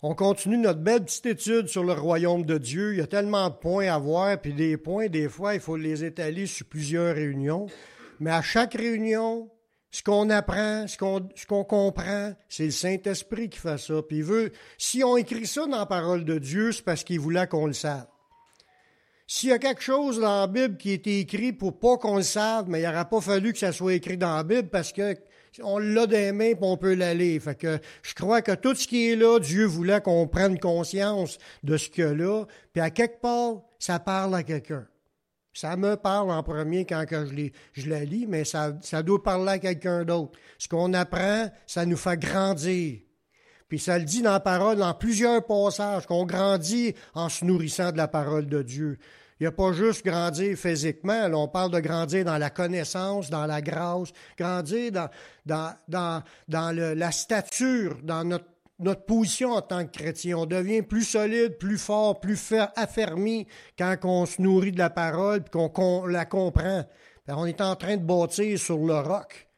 On continue notre belle petite étude sur le royaume de Dieu. Il y a tellement de points à voir, puis des points, des fois, il faut les étaler sur plusieurs réunions. Mais à chaque réunion, ce qu'on apprend, ce qu'on, comprend, c'est le Saint-Esprit qui fait ça. Puis il veut, si on écrit ça dans la parole de Dieu, c'est parce qu'il voulait qu'on le sache. S'il y a quelque chose dans la Bible qui a été écrit pour pas qu'on le sache, mais il n'aurait pas fallu que ça soit écrit dans la Bible parce que on l'a des mains et on peut l'aller. Fait que je crois que tout ce qui est là, Dieu voulait qu'on prenne conscience de ce a là. Puis à quelque part, ça parle à quelqu'un. Ça me parle en premier quand que je, je la lis, mais ça, ça doit parler à quelqu'un d'autre. Ce qu'on apprend, ça nous fait grandir. Puis ça le dit dans la parole, dans plusieurs passages, qu'on grandit en se nourrissant de la parole de Dieu. Il n'y a pas juste grandir physiquement, on parle de grandir dans la connaissance, dans la grâce, grandir dans, la stature, dans notre notre position en tant que chrétien. On devient plus solide, plus fort, plus affermi quand on se nourrit de la parole et qu'on la comprend. Ben, on est en train de bâtir sur le roc.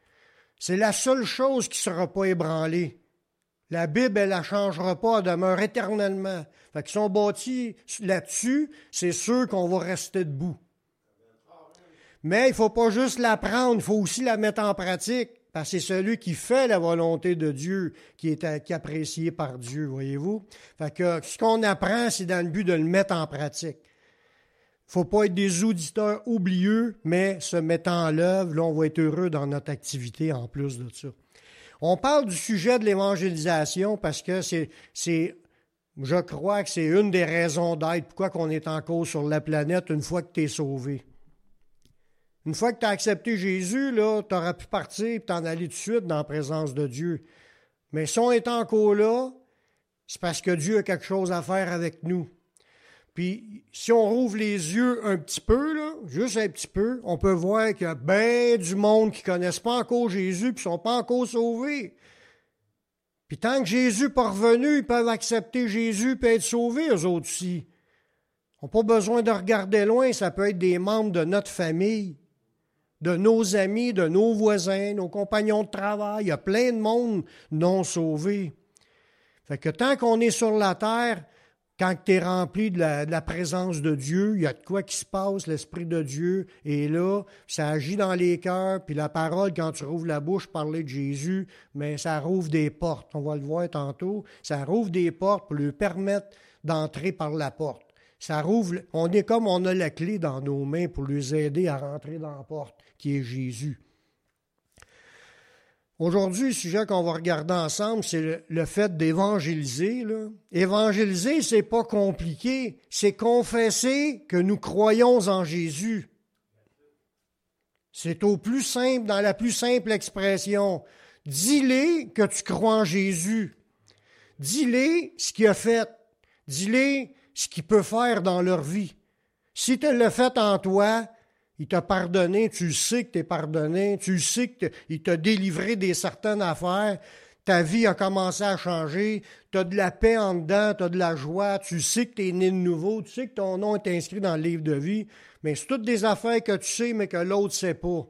C'est la seule chose qui ne sera pas ébranlée. La Bible, elle ne changera pas, elle demeure éternellement. Fait qu'ils sont bâtis là-dessus, c'est sûr qu'on va rester debout. Mais il ne faut pas juste l'apprendre, il faut aussi la mettre en pratique. Parce que c'est celui qui fait la volonté de Dieu qui est, apprécié par Dieu, voyez-vous? Fait que ce qu'on apprend, c'est dans le but de le mettre en pratique. faut pas être des auditeurs oublieux, mais se mettre en l'œuvre, là, on va être heureux dans notre activité en plus de ça. On parle du sujet de l'évangélisation parce que c'est, je crois que c'est une des raisons d'être pourquoi qu'on est en cause sur la planète une fois que tu es sauvé. Une fois que tu as accepté Jésus, là, tu auras pu partir et t'en aller tout de suite dans la présence de Dieu. Mais si on est encore là, c'est parce que Dieu a quelque chose à faire avec nous. Puis, si on rouvre les yeux un petit peu, là, juste un petit peu, on peut voir qu'il y a bien du monde qui ne connaissent pas encore Jésus et qui ne sont pas encore sauvés. Puis tant que Jésus n'est pas revenu, ils peuvent accepter Jésus et être sauvés, eux autres aussi. Ils n'ont pas besoin de regarder loin, ça peut être des membres de notre famille de nos amis, de nos voisins, nos compagnons de travail. Il y a plein de monde non sauvé. Fait que tant qu'on est sur la terre, quand tu es rempli de la, présence de Dieu, il y a de quoi qui se passe, l'Esprit de Dieu est là, ça agit dans les cœurs, puis la parole, quand tu rouvres la bouche, parler de Jésus, mais ça rouvre des portes, on va le voir tantôt, ça rouvre des portes pour lui permettre d'entrer par la porte. Ça rouvre, on est comme on a la clé dans nos mains pour lui aider à rentrer dans la porte qui est Jésus. Aujourd'hui, le sujet qu'on va regarder ensemble, c'est le, fait d'évangéliser. Évangéliser, c'est pas compliqué, c'est confesser que nous croyons en Jésus. C'est au plus simple, dans la plus simple expression. Dis-les que tu crois en Jésus. Dis-les ce qu'il a fait. Dis-les ce qu'il peut faire dans leur vie. Si tu le fait en toi, il t'a pardonné, tu sais que tu es pardonné, tu sais qu'il t'a délivré des certaines affaires, ta vie a commencé à changer, tu as de la paix en dedans, tu as de la joie, tu sais que tu es né de nouveau, tu sais que ton nom est inscrit dans le livre de vie, mais c'est toutes des affaires que tu sais, mais que l'autre ne sait pas.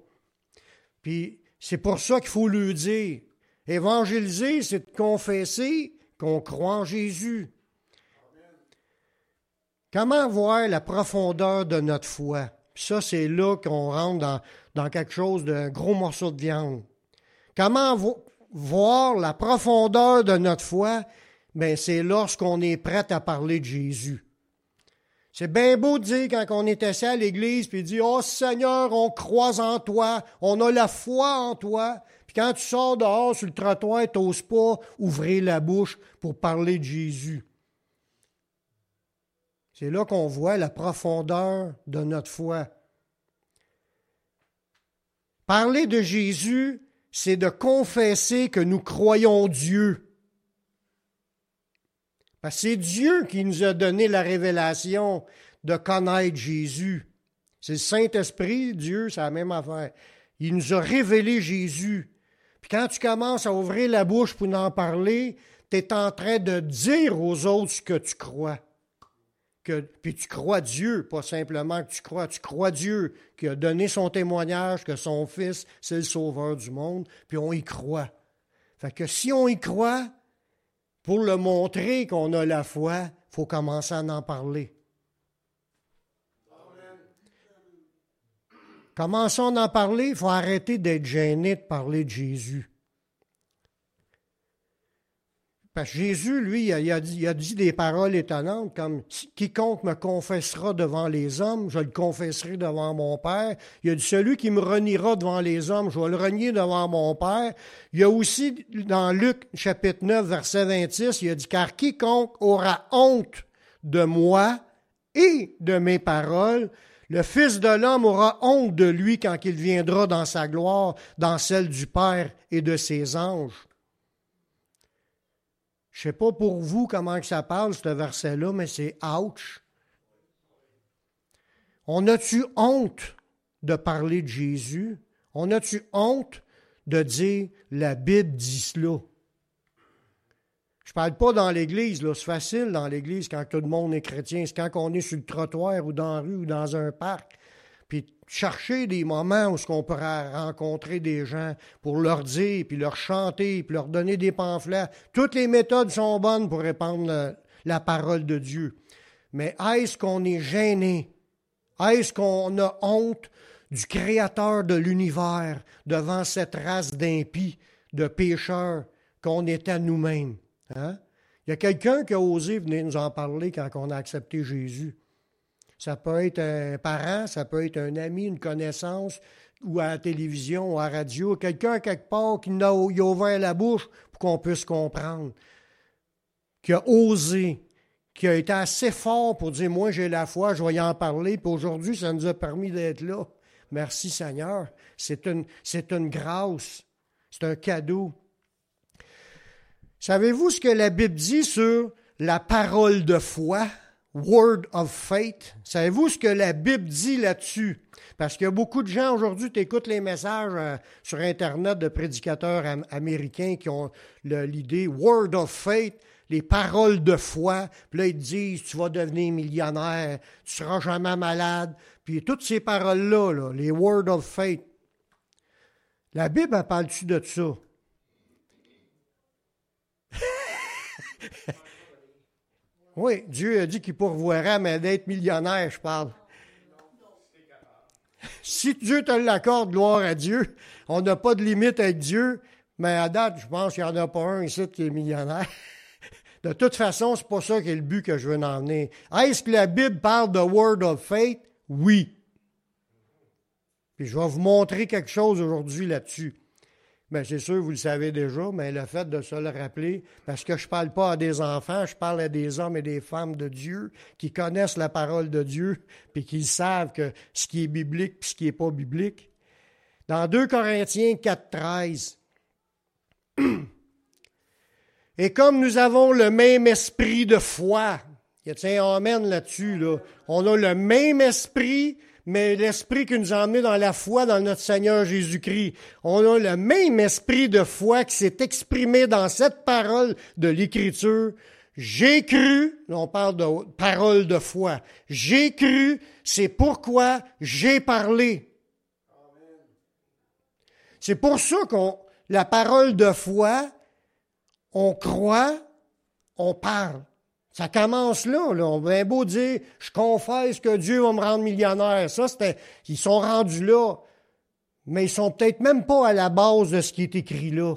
Puis c'est pour ça qu'il faut le dire. Évangéliser, c'est de confesser qu'on croit en Jésus. Comment voir la profondeur de notre foi? Ça, c'est là qu'on rentre dans, quelque chose d'un gros morceau de viande. Comment voir la profondeur de notre foi? Ben, c'est lorsqu'on est prêt à parler de Jésus. C'est bien beau de dire quand on est assis à l'église, puis dire, oh Seigneur, on croit en toi, on a la foi en toi. Puis quand tu sors dehors sur le trottoir, tu n'oses pas ouvrir la bouche pour parler de Jésus. C'est là qu'on voit la profondeur de notre foi. Parler de Jésus, c'est de confesser que nous croyons Dieu. Parce que c'est Dieu qui nous a donné la révélation de connaître Jésus. C'est le Saint-Esprit, Dieu, c'est la même affaire. Il nous a révélé Jésus. Puis quand tu commences à ouvrir la bouche pour en parler, tu es en train de dire aux autres ce que tu crois puis tu crois Dieu, pas simplement que tu crois, tu crois Dieu qui a donné son témoignage que son Fils, c'est le Sauveur du monde, puis on y croit. Fait que si on y croit, pour le montrer qu'on a la foi, il faut commencer à en parler. Commençons à en parler, il faut arrêter d'être gêné de parler de Jésus. Parce que Jésus, lui, il a, dit, des paroles étonnantes comme Quiconque me confessera devant les hommes, je le confesserai devant mon Père. Il a dit Celui qui me reniera devant les hommes, je vais le renier devant mon Père. Il y a aussi dans Luc chapitre 9, verset 26, il a dit Car quiconque aura honte de moi et de mes paroles, le Fils de l'homme aura honte de lui quand il viendra dans sa gloire, dans celle du Père et de ses anges. Je sais pas pour vous comment que ça parle, ce verset-là, mais c'est ouch. On a-tu honte de parler de Jésus? On a-tu honte de dire la Bible dit cela? Je parle pas dans l'Église. C'est facile dans l'Église quand tout le monde est chrétien. C'est quand on est sur le trottoir ou dans la rue ou dans un parc. Chercher des moments où on pourra rencontrer des gens pour leur dire, puis leur chanter, puis leur donner des pamphlets. Toutes les méthodes sont bonnes pour répandre la, parole de Dieu. Mais est-ce qu'on est gêné? Est-ce qu'on a honte du Créateur de l'univers devant cette race d'impies, de pécheurs qu'on est à nous-mêmes? Hein? Il y a quelqu'un qui a osé venir nous en parler quand on a accepté Jésus. Ça peut être un parent, ça peut être un ami, une connaissance, ou à la télévision, ou à la radio, quelqu'un quelque part qui a, ouvert la bouche pour qu'on puisse comprendre, qui a osé, qui a été assez fort pour dire Moi, j'ai la foi, je vais y en parler, puis aujourd'hui, ça nous a permis d'être là. Merci Seigneur. C'est une, c'est une grâce, c'est un cadeau. Savez-vous ce que la Bible dit sur la parole de foi? Word of Faith. Savez-vous ce que la Bible dit là-dessus? Parce qu'il y a beaucoup de gens aujourd'hui, tu écoutes les messages euh, sur Internet de prédicateurs américains qui ont l'idée Word of Faith, les paroles de foi. Puis là, ils disent, tu vas devenir millionnaire, tu seras jamais malade. Puis toutes ces paroles-là, là, les Word of Faith. La Bible, elle parle-tu de ça? Oui, Dieu a dit qu'il pourvoirait, mais d'être millionnaire, je parle. Si Dieu te l'accorde, gloire à Dieu. On n'a pas de limite avec Dieu, mais à date, je pense qu'il n'y en a pas un ici qui est millionnaire. De toute façon, c'est pas ça qui est le but que je veux en venir. Est-ce que la Bible parle de Word of Faith? Oui. Puis je vais vous montrer quelque chose aujourd'hui là-dessus. Bien, c'est sûr, vous le savez déjà, mais le fait de se le rappeler, parce que je ne parle pas à des enfants, je parle à des hommes et des femmes de Dieu qui connaissent la parole de Dieu, puis qui savent que ce qui est biblique et ce qui n'est pas biblique. Dans 2 Corinthiens 4, 13, et comme nous avons le même esprit de foi, il y amen là-dessus, là. on a le même esprit, mais l'esprit qui nous a dans la foi dans notre Seigneur Jésus-Christ. On a le même esprit de foi qui s'est exprimé dans cette parole de l'Écriture. J'ai cru, on parle de parole de foi. J'ai cru, c'est pourquoi j'ai parlé. C'est pour ça qu'on, la parole de foi, on croit, on parle. Ça commence là, là. On bien beau dire, je confesse que Dieu va me rendre millionnaire. Ça, c'était, ils sont rendus là. Mais ils sont peut-être même pas à la base de ce qui est écrit là.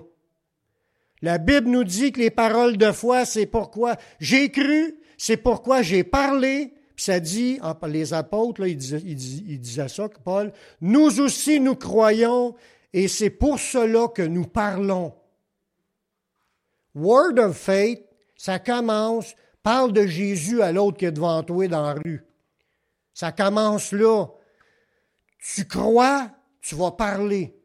La Bible nous dit que les paroles de foi, c'est pourquoi j'ai cru, c'est pourquoi j'ai parlé. Puis ça dit, les apôtres, là, ils, disaient, ils disaient ça, Paul, nous aussi nous croyons et c'est pour cela que nous parlons. Word of faith, ça commence Parle de Jésus à l'autre qui est devant toi dans la rue. Ça commence là. Tu crois, tu vas parler.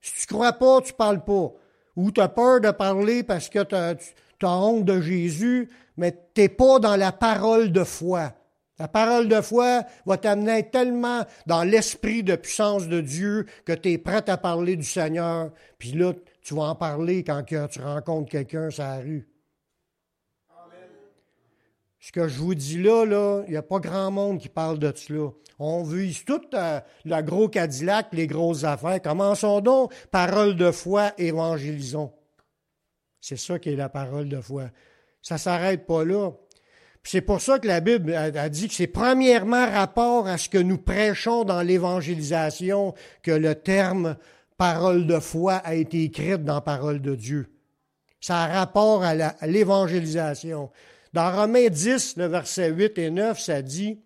Si tu crois pas, tu parles pas. Ou tu as peur de parler parce que tu as, honte de Jésus, mais tu n'es pas dans la parole de foi. La parole de foi va t'amener tellement dans l'esprit de puissance de Dieu que tu es prêt à parler du Seigneur. Puis là, tu vas en parler quand tu rencontres quelqu'un sur la rue. Ce que je vous dis là, là, il n'y a pas grand monde qui parle de cela. On vise tout euh, le gros Cadillac, les grosses affaires. Commençons donc, parole de foi, évangélisons. C'est ça qui est la parole de foi. Ça ne s'arrête pas là. C'est pour ça que la Bible a dit que c'est premièrement rapport à ce que nous prêchons dans l'évangélisation que le terme parole de foi a été écrite dans parole de Dieu. Ça a rapport à l'évangélisation. Dans Romains 10, le verset 8 et 9, ça dit,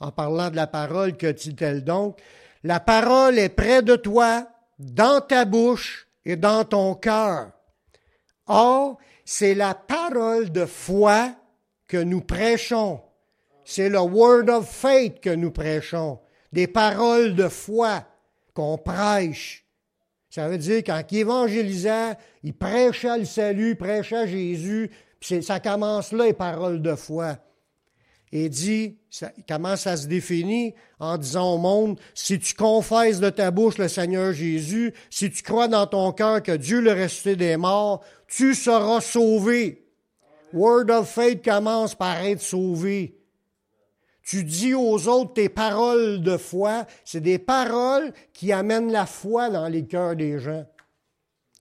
en parlant de la parole, que dit-elle donc? La parole est près de toi, dans ta bouche et dans ton cœur. Or, c'est la parole de foi que nous prêchons. C'est le word of faith que nous prêchons. Des paroles de foi qu'on prêche. Ça veut dire qu'en évangélisant, il prêchait le salut, prêchait Jésus, ça commence là, les paroles de foi. Et dit, ça, comment ça se définit en disant au monde, si tu confesses de ta bouche le Seigneur Jésus, si tu crois dans ton cœur que Dieu le ressuscité des morts, tu seras sauvé. Word of faith commence par être sauvé. Tu dis aux autres tes paroles de foi, c'est des paroles qui amènent la foi dans les cœurs des gens.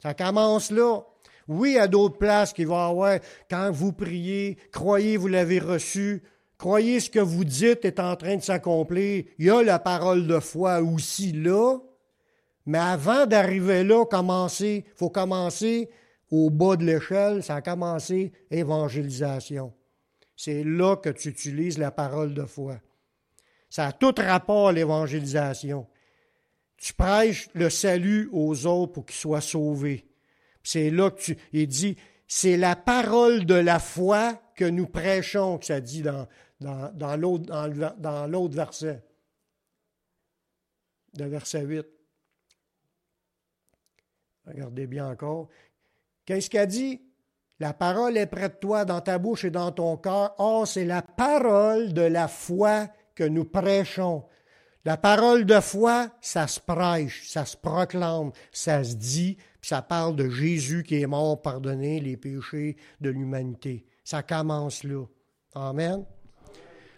Ça commence là. Oui, à d'autres places va y avoir, quand vous priez, croyez, vous l'avez reçu, croyez ce que vous dites est en train de s'accomplir. Il y a la parole de foi aussi là. Mais avant d'arriver là, il faut commencer au bas de l'échelle, ça a commencé évangélisation. C'est là que tu utilises la parole de foi. Ça a tout rapport à l'évangélisation. Tu prêches le salut aux autres pour qu'ils soient sauvés. C'est là que dit, c'est la parole de la foi que nous prêchons, que ça dit dans, l'autre verset. De verset 8. Regardez bien encore. Qu'est-ce qu'a dit? La parole est près de toi, dans ta bouche et dans ton cœur. Or, c'est la parole de la foi que nous prêchons. La parole de foi, ça se prêche, ça se proclame, ça se dit, ça parle de Jésus qui est mort pardonner les péchés de l'humanité. Ça commence là. Amen.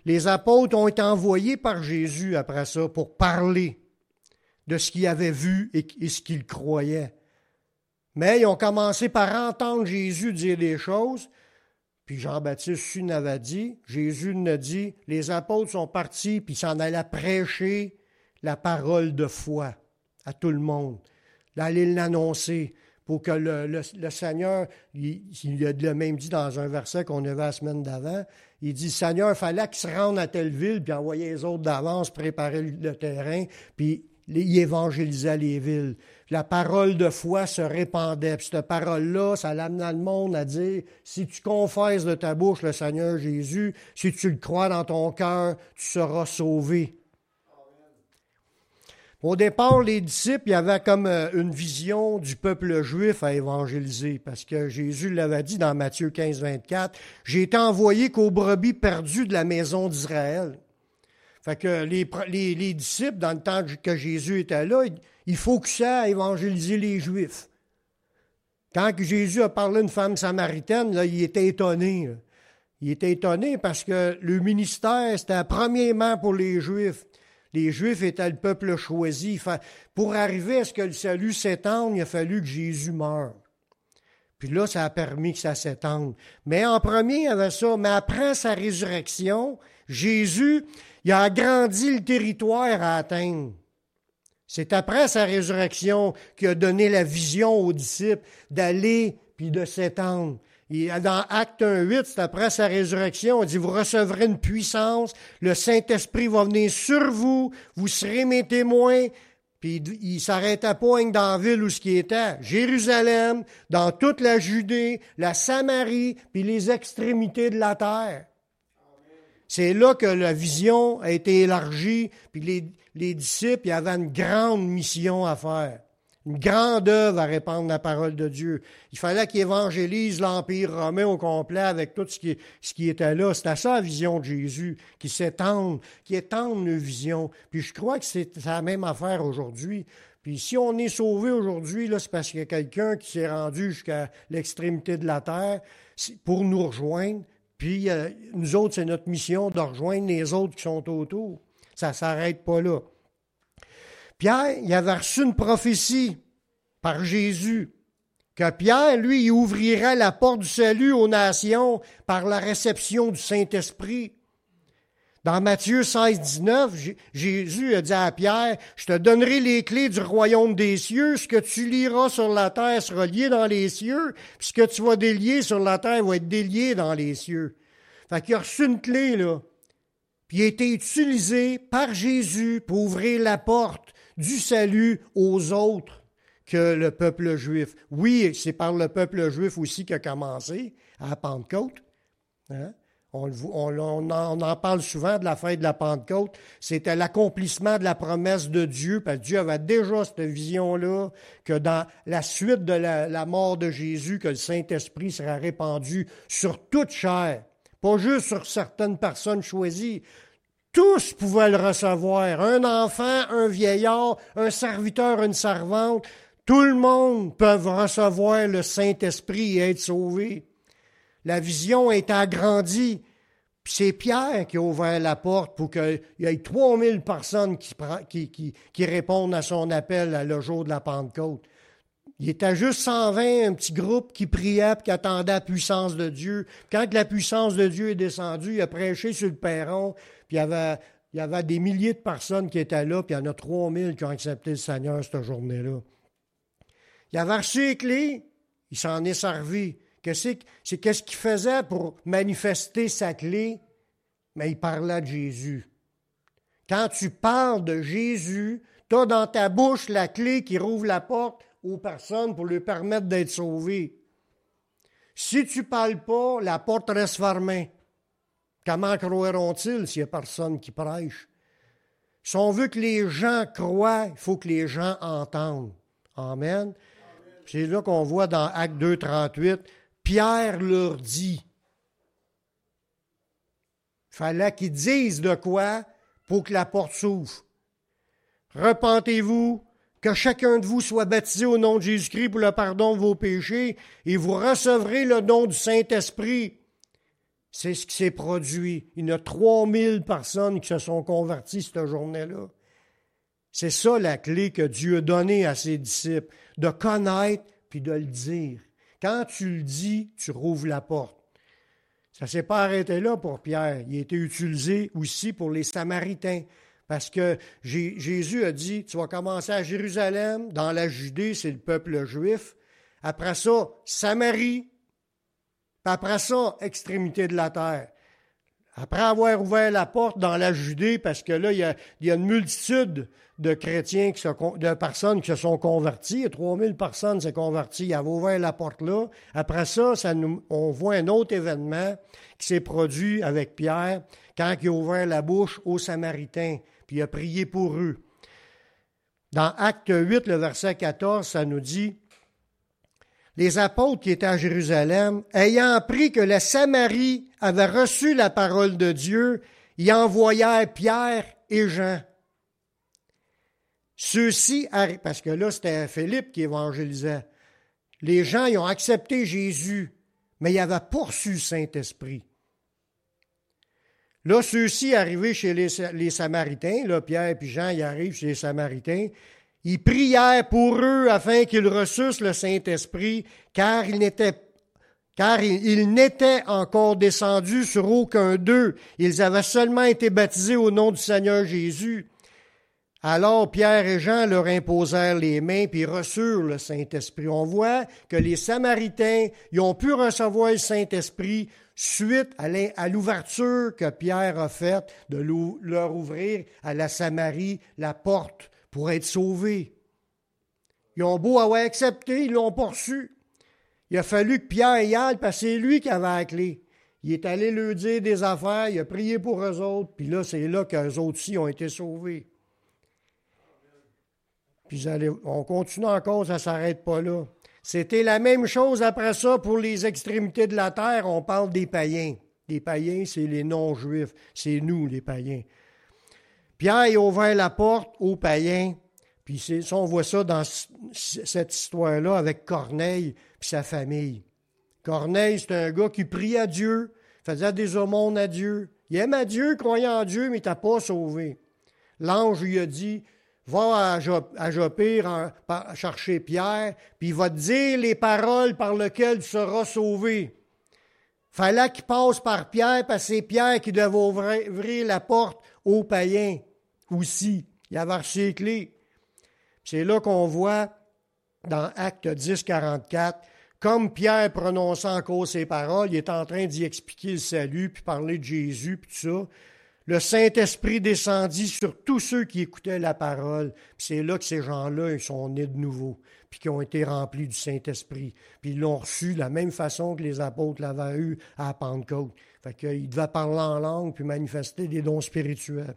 Les apôtres ont été envoyés par Jésus après ça pour parler de ce qu'ils avaient vu et ce qu'ils croyaient. Mais ils ont commencé par entendre Jésus dire des choses. Puis Jean-Baptiste n'avait dit, Jésus nous dit, les apôtres sont partis, puis s'en allaient prêcher la parole de foi à tout le monde, d'aller l'annoncer pour que le, Seigneur, il, il, a même dit dans un verset qu'on avait la semaine d'avant, il dit, Seigneur, il fallait qu'ils se rendent à telle ville, puis envoyer les autres d'avance, préparer le terrain, puis il évangélisait les villes. La parole de foi se répandait. Puis cette parole-là, ça l'amenait le monde à dire, si tu confesses de ta bouche le Seigneur Jésus, si tu le crois dans ton cœur, tu seras sauvé. Au départ, les disciples, il y avait comme euh, une vision du peuple juif à évangéliser, parce que Jésus l'avait dit dans Matthieu 15, 24, J'ai été envoyé qu'aux brebis perdues de la maison d'Israël. Fait que les, les, disciples, dans le temps que Jésus était là, il faut que ça à évangéliser les Juifs. Quand Jésus a parlé à une femme samaritaine, là, il était étonné. Il était étonné parce que le ministère, c'était premièrement pour les Juifs. Les Juifs étaient le peuple choisi. Pour arriver à ce que le salut s'étende, il a fallu que Jésus meure. Puis là, ça a permis que ça s'étende. Mais en premier, il y avait ça. Mais après sa résurrection, Jésus, a agrandi le territoire à atteindre. C'est après sa résurrection qu'il a donné la vision aux disciples d'aller puis de s'étendre. Dans Acte 1.8, c'est après sa résurrection, on dit, vous recevrez une puissance, le Saint-Esprit va venir sur vous, vous serez mes témoins, puis il s'arrêta pas dans la ville où ce qui était, Jérusalem, dans toute la Judée, la Samarie, puis les extrémités de la terre. C'est là que la vision a été élargie, puis les disciples avaient une grande mission à faire, une grande œuvre à répandre la parole de Dieu. Il fallait qu'ils évangélisent l'Empire romain au complet avec tout ce qui, était là. C'était ça la vision de Jésus, qui s'étende, qui étende nos visions. Puis je crois que c'est la même affaire aujourd'hui. Puis si on est sauvé aujourd'hui, c'est parce qu'il y a quelqu'un qui s'est rendu jusqu'à l'extrémité de la terre pour nous rejoindre puis euh, nous autres, c'est notre mission de rejoindre les autres qui sont autour. Ça s'arrête pas là. Pierre, il avait reçu une prophétie par Jésus. que Pierre, lui, il ouvrirait la porte du salut aux nations par la réception du Saint-Esprit. Dans Matthieu 16, 19, Jésus a dit à Pierre, je te donnerai les clés du royaume des cieux, ce que tu liras sur la terre sera lié dans les cieux, puis ce que tu vas délier sur la terre va être délié dans les cieux. Fait qu'il a reçu une clé, là. Puis il a été utilisé par Jésus pour ouvrir la porte du salut aux autres que le peuple juif. Oui, c'est par le peuple juif aussi qu'a commencé à Pentecôte. Hein? On, en, parle souvent de la fête de la Pentecôte. C'était l'accomplissement de la promesse de Dieu, parce que Dieu avait déjà cette vision-là, que dans la suite de la, mort de Jésus, que le Saint-Esprit sera répandu sur toute chair, pas juste sur certaines personnes choisies. Tous pouvaient le recevoir. Un enfant, un vieillard, un serviteur, une servante. Tout le monde peut recevoir le Saint-Esprit et être sauvé. La vision est agrandie. C'est Pierre qui a ouvert la porte pour qu'il y ait 3000 personnes qui, répondent à son appel le jour de la Pentecôte. Il était juste 120, un petit groupe qui priait qui attendait la puissance de Dieu. Quand la puissance de Dieu est descendue, il a prêché sur le perron, puis il y avait, des milliers de personnes qui étaient là, puis il y en a 3000 qui ont accepté le Seigneur cette journée-là. Il avait reçu les clés, il s'en est servi. C'est qu'est-ce qu'il faisait pour manifester sa clé? Mais il parlait de Jésus. Quand tu parles de Jésus, tu as dans ta bouche la clé qui rouvre la porte aux personnes pour leur permettre d'être sauvées. Si tu ne parles pas, la porte reste fermée. Comment croiront-ils s'il n'y a personne qui prêche? Si on veut que les gens croient, il faut que les gens entendent. Amen. C'est là qu'on voit dans Acte 2, 38, Pierre leur dit. Il fallait qu'ils disent de quoi pour que la porte s'ouvre. Repentez-vous, que chacun de vous soit baptisé au nom de Jésus-Christ pour le pardon de vos péchés, et vous recevrez le don du Saint-Esprit. C'est ce qui s'est produit. Il y a 3000 personnes qui se sont converties cette journée-là. C'est ça la clé que Dieu a donnée à ses disciples, de connaître puis de le dire. Quand tu le dis, tu rouvres la porte. Ça ne s'est pas arrêté là pour Pierre. Il a été utilisé aussi pour les Samaritains. Parce que Jésus a dit, tu vas commencer à Jérusalem, dans la Judée, c'est le peuple juif. Après ça, Samarie. Après ça, extrémité de la terre. Après avoir ouvert la porte dans la Judée, parce que là, il y a, il y a une multitude de chrétiens, qui se, de personnes qui se sont converties. 3000 personnes s'est converties. Il avait ouvert la porte là. Après ça, on voit un autre événement qui s'est produit avec Pierre quand il a ouvert la bouche aux Samaritains, puis il a prié pour eux. Dans Acte 8, le verset 14, ça nous dit Les apôtres qui étaient à Jérusalem, ayant appris que la Samarie avait reçu la parole de Dieu, y envoyèrent Pierre et Jean ceux-ci, parce que là, c'était Philippe qui évangélisait. Les gens, ils ont accepté Jésus, mais ils avaient poursu Saint-Esprit. Là, ceux-ci arrivaient chez les, Samaritains, là, Pierre et Jean, ils arrivent chez les Samaritains. Ils prièrent pour eux afin qu'ils reçussent le Saint-Esprit, car il n'était car il n'était encore descendu sur aucun d'eux. Ils avaient seulement été baptisés au nom du Seigneur Jésus. Alors Pierre et Jean leur imposèrent les mains puis reçurent le Saint-Esprit. On voit que les Samaritains ils ont pu recevoir le Saint-Esprit suite à l'ouverture que Pierre a faite de leur ouvrir à la Samarie la porte pour être sauvés. Ils ont beau avoir accepté, ils l'ont poursu. Il a fallu que Pierre y aille parce que c'est lui qui avait la clé. Il est allé leur dire des affaires, il a prié pour eux autres, puis là, c'est là qu'eux autres aussi ont été sauvés. Puis on continue encore, ça ne s'arrête pas là. C'était la même chose après ça pour les extrémités de la terre. On parle des païens. Les païens, c'est les non-juifs. C'est nous, les païens. Pierre a ouvert la porte aux païens. Puis ça, on voit ça dans cette histoire-là avec Corneille et sa famille. Corneille, c'est un gars qui prie à Dieu, faisait des aumônes à Dieu. Il aime à Dieu, croyant en Dieu, mais il t'a pas sauvé. L'ange lui a dit va à, Jopir chercher Pierre, puis il va te dire les paroles par lesquelles tu seras sauvé. Fallait qu'il passe par Pierre, parce que c'est Pierre qui devait ouvrir, la porte aux païens aussi. Il avait clés. C'est là qu'on voit dans Acte 10, 44, comme Pierre prononçant encore ces paroles, il est en train d'y expliquer le salut, puis parler de Jésus, puis tout ça. Le Saint-Esprit descendit sur tous ceux qui écoutaient la parole. C'est là que ces gens-là sont nés de nouveau, puis qui ont été remplis du Saint-Esprit. Puis ils l'ont reçu de la même façon que les apôtres l'avaient eu à Pentecôte. Fait qu'ils devaient parler en langue, puis manifester des dons spirituels.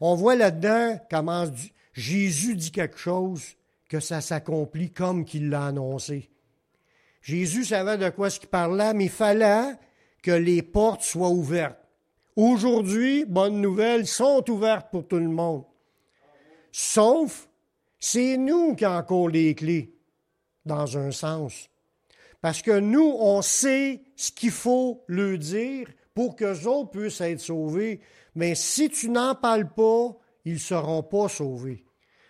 On voit là-dedans comment Jésus dit quelque chose, que ça s'accomplit comme qu'il l'a annoncé. Jésus savait de quoi ce qu'il parlait, mais il fallait que les portes soient ouvertes. Aujourd'hui, bonne nouvelle, sont ouvertes pour tout le monde. Sauf, c'est nous qui encore les clés, dans un sens. Parce que nous, on sait ce qu'il faut leur dire pour qu'eux autres puissent être sauvés. Mais si tu n'en parles pas, ils ne seront pas sauvés.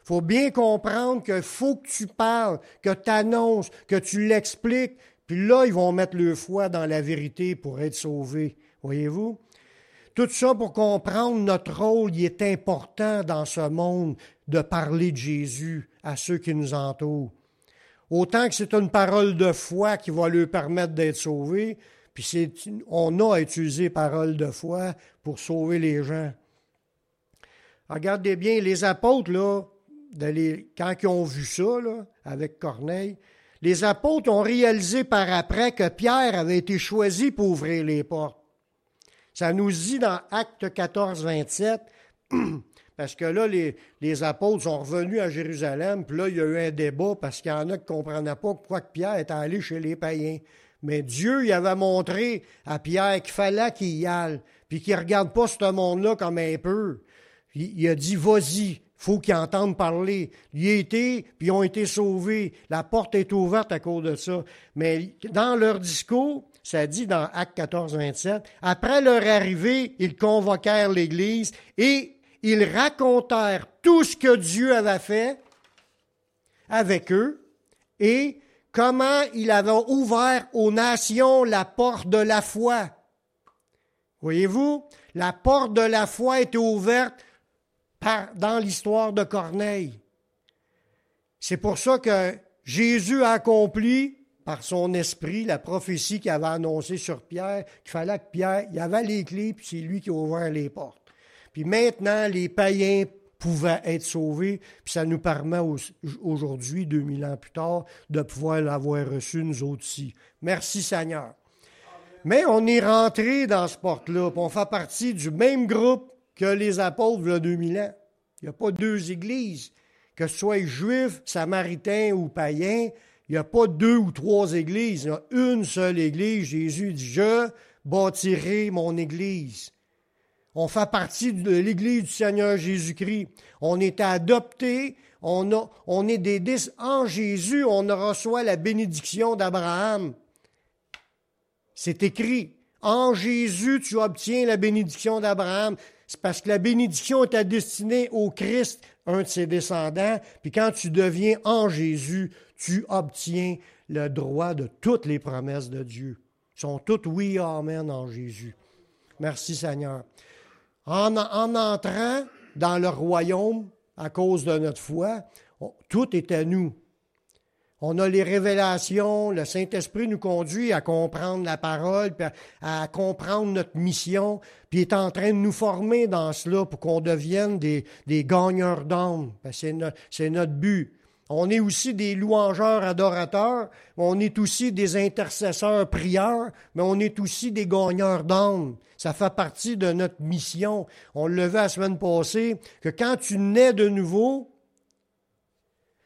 Il faut bien comprendre qu'il faut que tu parles, que tu annonces, que tu l'expliques, puis là, ils vont mettre le foi dans la vérité pour être sauvés. Voyez-vous? Tout ça pour comprendre notre rôle, il est important dans ce monde de parler de Jésus à ceux qui nous entourent. Autant que c'est une parole de foi qui va leur permettre d'être sauvés, puis on a utilisé parole de foi pour sauver les gens. Regardez bien, les apôtres, là, quand ils ont vu ça, avec Corneille, les apôtres ont réalisé par après que Pierre avait été choisi pour ouvrir les portes. Ça nous dit dans Acte 14, 27, parce que là, les, les, apôtres sont revenus à Jérusalem, puis là, il y a eu un débat parce qu'il y en a qui ne comprenaient pas pourquoi Pierre était allé chez les païens. Mais Dieu il avait montré à Pierre qu'il fallait qu'il y aille, puis qu'il ne regarde pas ce monde-là comme un peu. Il, a dit, vas-y, faut qu'ils entendent parler. Il y puis ils ont été sauvés. La porte est ouverte à cause de ça. Mais dans leur discours, ça dit dans Acte 14, 27, après leur arrivée, ils convoquèrent l'Église et ils racontèrent tout ce que Dieu avait fait avec eux et comment il avait ouvert aux nations la porte de la foi? Voyez-vous, la porte de la foi était ouverte dans l'histoire de Corneille. C'est pour ça que Jésus a accompli par son esprit la prophétie qu'il avait annoncée sur Pierre, qu'il fallait que Pierre, il avait les clés, puis c'est lui qui a ouvert les portes. Puis maintenant, les païens pouvaient être sauvés, puis ça nous permet aujourd'hui, 2000 ans plus tard, de pouvoir l'avoir reçu, nous aussi. Merci Seigneur. Mais on est rentré dans ce porte-là, puis on fait partie du même groupe que les apôtres, il y a 2000 ans. Il n'y a pas deux églises. Que ce soit juif, samaritain ou païen, il n'y a pas deux ou trois églises, il y a une seule église. Jésus dit, je bâtirai mon église. On fait partie de l'église du Seigneur Jésus-Christ. On est adopté, on, est des en Jésus, on reçoit la bénédiction d'Abraham. C'est écrit. En Jésus, tu obtiens la bénédiction d'Abraham. C'est parce que la bénédiction est destinée au Christ, un de ses descendants. Puis quand tu deviens en Jésus, tu obtiens le droit de toutes les promesses de Dieu. Ils sont toutes oui, amen en Jésus. Merci Seigneur. En, en entrant dans le royaume à cause de notre foi, tout est à nous. On a les révélations, le Saint-Esprit nous conduit à comprendre la parole, à, comprendre notre mission, puis est en train de nous former dans cela pour qu'on devienne des, gagneurs d'âme. C'est notre but. On est aussi des louangeurs adorateurs, on est aussi des intercesseurs prieurs, mais on est aussi des gagneurs d'âme. Ça fait partie de notre mission. On le vu la semaine passée, que quand tu nais de nouveau,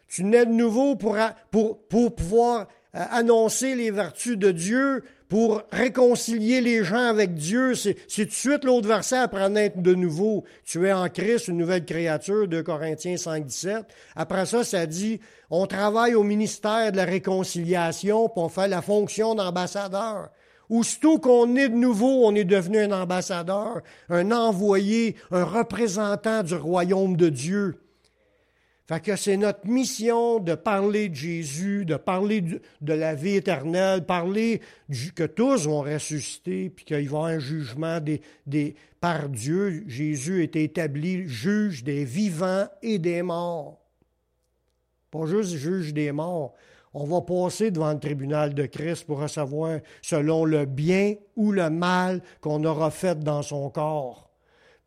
tu nais de nouveau pour pouvoir euh, annoncer les vertus de Dieu, pour réconcilier les gens avec Dieu. C'est tout de suite l'autre verset après naître de nouveau. Tu es en Christ, une nouvelle créature, de Corinthiens 5, 17. Après ça, ça dit, on travaille au ministère de la réconciliation, pour fait la fonction d'ambassadeur. Aussitôt qu'on est de nouveau, on est devenu un ambassadeur, un envoyé, un représentant du royaume de Dieu. Fait que c'est notre mission de parler de Jésus, de parler de la vie éternelle, parler que tous vont ressusciter, puis qu'il va y avoir un jugement des, des, par Dieu. Jésus est établi juge des vivants et des morts. Pas juste juge des morts. On va passer devant le tribunal de Christ pour recevoir selon le bien ou le mal qu'on aura fait dans son corps.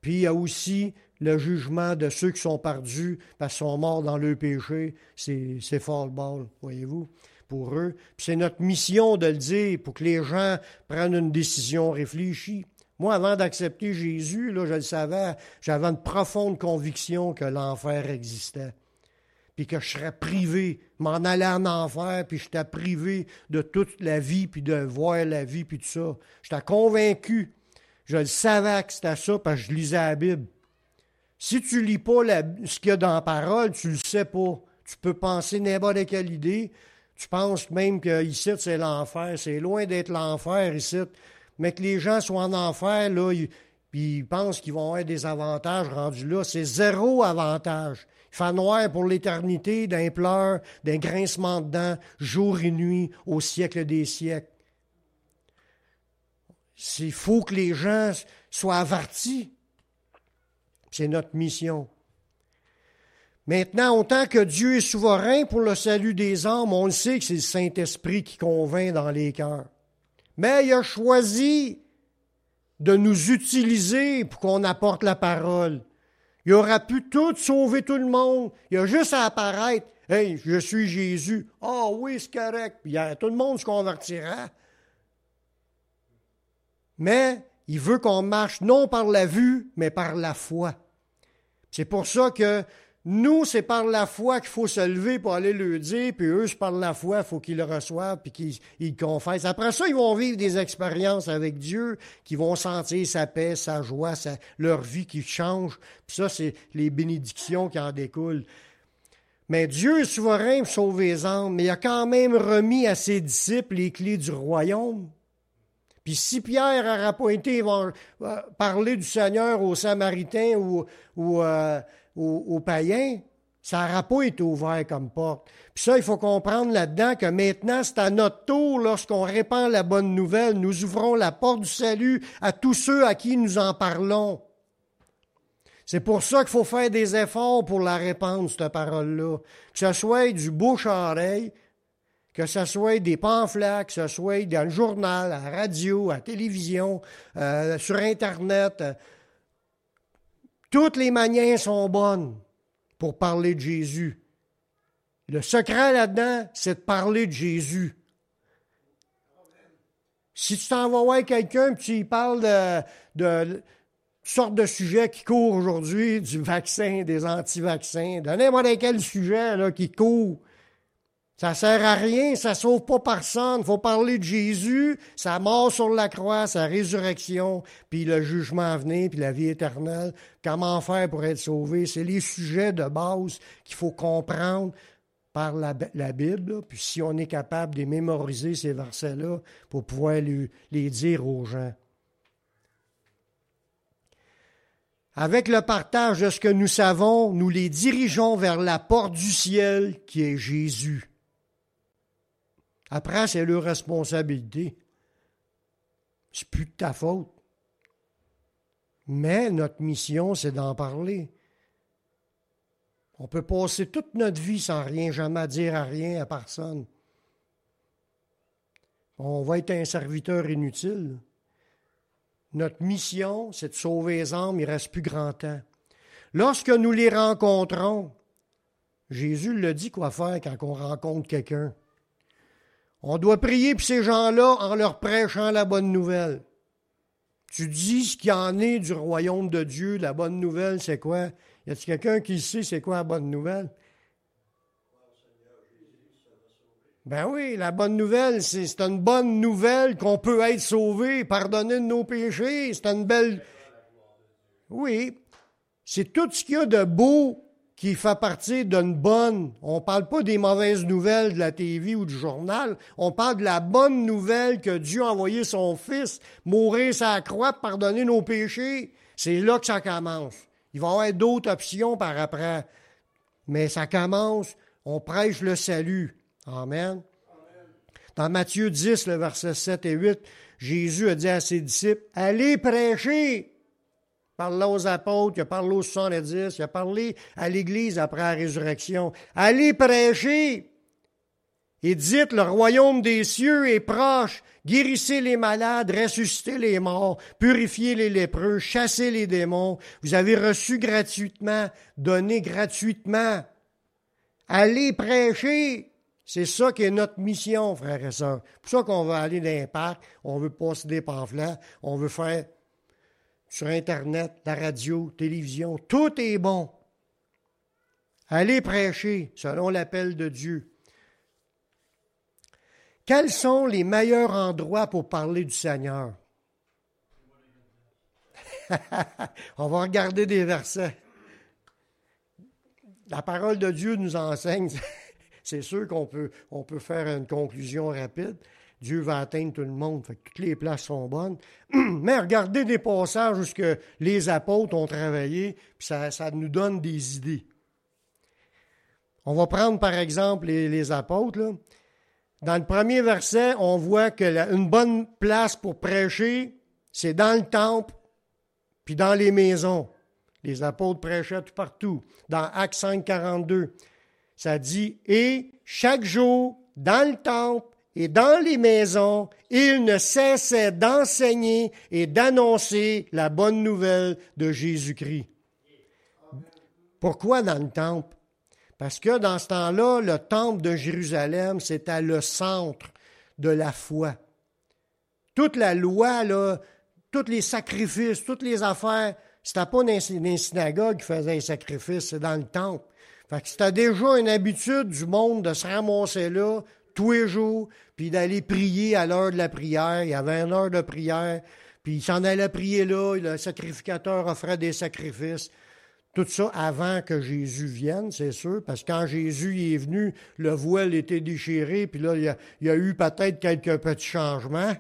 Puis il y a aussi le jugement de ceux qui sont perdus parce qu'ils sont morts dans le péché, c'est fort le bol, voyez-vous, pour eux. C'est notre mission de le dire pour que les gens prennent une décision réfléchie. Moi, avant d'accepter Jésus, là, je le savais, j'avais une profonde conviction que l'enfer existait. Puis que je serais privé, m'en aller en enfer, puis j'étais privé de toute la vie, puis de voir la vie, puis tout ça. J'étais convaincu. Je le savais que c'était ça, parce que je lisais la Bible. Si tu lis pas ce qu'il y a dans la parole, tu le sais pas. Tu peux penser n'importe quelle idée. Tu penses même que ici, c'est l'enfer. C'est loin d'être l'enfer ici. Mais que les gens soient en enfer, là, puis ils pensent qu'ils vont avoir des avantages rendus là. C'est zéro avantage. Il fait noir pour l'éternité, d'un pleur, d'un grincement de dents, jour et nuit, au siècle des siècles. Il faut que les gens soient avertis. C'est notre mission. Maintenant, autant que Dieu est souverain pour le salut des âmes, on le sait que c'est le Saint-Esprit qui convainc dans les cœurs. Mais il a choisi de nous utiliser pour qu'on apporte la parole. Il aura pu tout sauver tout le monde. Il a juste à apparaître. Hey, je suis Jésus. Ah oh, oui, c'est correct. Puis tout le monde se convertira. Mais il veut qu'on marche non par la vue, mais par la foi. C'est pour ça que nous, c'est par la foi qu'il faut se lever pour aller le dire, puis eux, c'est par la foi, il faut qu'ils le reçoivent, puis qu'ils le confessent. Après ça, ils vont vivre des expériences avec Dieu, qui vont sentir sa paix, sa joie, leur vie qui change. Puis ça, c'est les bénédictions qui en découlent. Mais Dieu est souverain pour sauver les âmes, mais il a quand même remis à ses disciples les clés du royaume. Puis si Pierre n'aurait pas été euh, parler du Seigneur aux Samaritains ou, euh, aux, païens, ça n'aurait pas été ouvert comme porte. Puis ça, il faut comprendre là-dedans que maintenant, c'est à notre tour, lorsqu'on répand la bonne nouvelle, nous ouvrons la porte du salut à tous ceux à qui nous en parlons. C'est pour ça qu'il faut faire des efforts pour la répandre, cette parole-là. Que ce soit du bouche à oreille, que ce soit des pamphlets, que ce soit dans le journal, à la radio, à télévision, euh, sur Internet. Euh, toutes les manières sont bonnes pour parler de Jésus. Le secret là-dedans, c'est de parler de Jésus. Si tu t'en vas voir quelqu'un et tu parles de, de sortes de sujets qui courent aujourd'hui, du vaccin, des anti-vaccins, n'importe quel sujet qui court, ça sert à rien, ça sauve pas personne. Il faut parler de Jésus, sa mort sur la croix, sa résurrection, puis le jugement à venir, puis la vie éternelle. Comment faire pour être sauvé? C'est les sujets de base qu'il faut comprendre par la, Bible. Puis si on est capable de mémoriser ces versets-là pour pouvoir les dire aux gens. Avec le partage de ce que nous savons, nous les dirigeons vers la porte du ciel qui est Jésus. Après, c'est leur responsabilité. C'est plus de ta faute. Mais notre mission, c'est d'en parler. On peut passer toute notre vie sans rien jamais dire à rien à personne. On va être un serviteur inutile. Notre mission, c'est de sauver les âmes, il ne reste plus grand temps. Lorsque nous les rencontrons, Jésus le dit quoi faire quand on rencontre quelqu'un. On doit prier pour ces gens-là en leur prêchant la bonne nouvelle. Tu dis ce qu'il y en est du royaume de Dieu, la bonne nouvelle, c'est quoi? Y a-t-il quelqu'un qui sait c'est quoi la bonne nouvelle? Ben oui, la bonne nouvelle, c'est une bonne nouvelle qu'on peut être sauvé, pardonné de nos péchés. C'est une belle. Oui, c'est tout ce qu'il y a de beau qui fait partie d'une bonne. On ne parle pas des mauvaises nouvelles de la TV ou du journal. On parle de la bonne nouvelle que Dieu a envoyé son Fils mourir sa croix, pardonner nos péchés. C'est là que ça commence. Il va y avoir d'autres options par après. mais ça commence, on prêche le salut. Amen. Dans Matthieu 10, le verset 7 et 8, Jésus a dit à ses disciples, allez prêcher. Parle aux apôtres, il a parlé aux 70, il a parlé à l'Église après la résurrection. Allez prêcher et dites, le royaume des cieux est proche. Guérissez les malades, ressuscitez les morts, purifiez les lépreux, chassez les démons. Vous avez reçu gratuitement, donné gratuitement. Allez prêcher. C'est ça qui est notre mission, frères et sœurs. C'est pour ça qu'on veut aller dans les parcs, on veut passer des pamphlets, on veut faire sur Internet, la radio, télévision, tout est bon. Allez prêcher selon l'appel de Dieu. Quels sont les meilleurs endroits pour parler du Seigneur? On va regarder des versets. La parole de Dieu nous enseigne. C'est sûr qu'on peut, on peut faire une conclusion rapide. Dieu va atteindre tout le monde, toutes les places sont bonnes. Mais regardez des passages où les apôtres ont travaillé, puis ça, nous donne des idées. On va prendre par exemple les, apôtres. Dans le premier verset, on voit que une bonne place pour prêcher, c'est dans le temple, puis dans les maisons. Les apôtres prêchaient tout partout. Dans Acte 5, 42, ça dit Et chaque jour, dans le temple et dans les maisons, ils ne cessaient d'enseigner et d'annoncer la bonne nouvelle de Jésus-Christ. Pourquoi dans le temple? Parce que dans ce temps-là, le temple de Jérusalem, c'était le centre de la foi. Toute la loi, là, tous les sacrifices, toutes les affaires, c'était pas dans les synagogues qui faisaient les sacrifices, c'est dans le temple. Fait que c'était déjà une habitude du monde de se ramasser là tous les jours, puis d'aller prier à l'heure de la prière. Il y avait une heure de prière, puis il s'en allait prier là, le sacrificateur offrait des sacrifices. Tout ça avant que Jésus vienne, c'est sûr, parce que quand Jésus est venu, le voile était déchiré, puis là, il y a, eu peut-être quelques petits changements.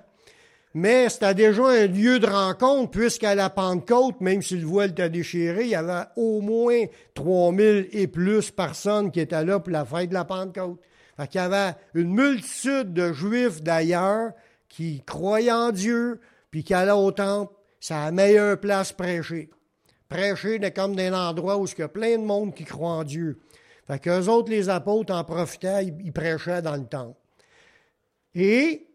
Mais c'était déjà un lieu de rencontre, puisqu'à la Pentecôte, même si le voile était déchiré, il y avait au moins 3000 et plus personnes qui étaient là pour la fête de la Pentecôte. Fait y avait une multitude de Juifs d'ailleurs qui croyaient en Dieu, puis qui allaient au temple. C'est la meilleure place prêcher prêcher de comme d'un endroit où il y a plein de monde qui croit en Dieu. Fait autres, les apôtres, en profitaient, ils, prêchaient dans le temple. Et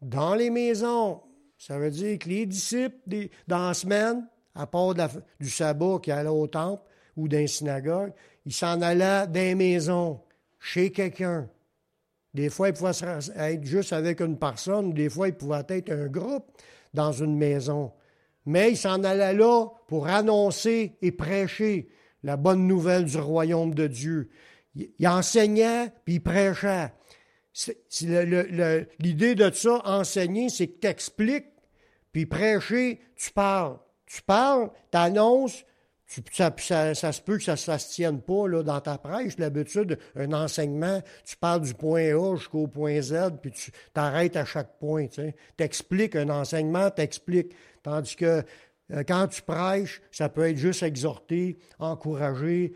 dans les maisons, ça veut dire que les disciples, dans la semaine, à part du sabbat qui allait au temple ou dans les synagogues, ils s'en allaient dans les maisons, chez quelqu'un. Des fois, ils pouvaient être juste avec une personne, des fois, ils pouvaient être un groupe dans une maison mais il s'en allait là pour annoncer et prêcher la bonne nouvelle du royaume de Dieu. Il enseignait, puis il prêchait. L'idée de ça, enseigner, c'est que tu expliques, puis prêcher, tu parles. Tu parles, tu annonces, ça, se peut que ça ne se tienne pas là, dans ta prêche. L'habitude, un enseignement, tu parles du point A jusqu'au point Z, puis tu t'arrêtes à chaque point. Tu expliques un enseignement, tu expliques. Tandis que euh, quand tu prêches, ça peut être juste exhorter, encourager,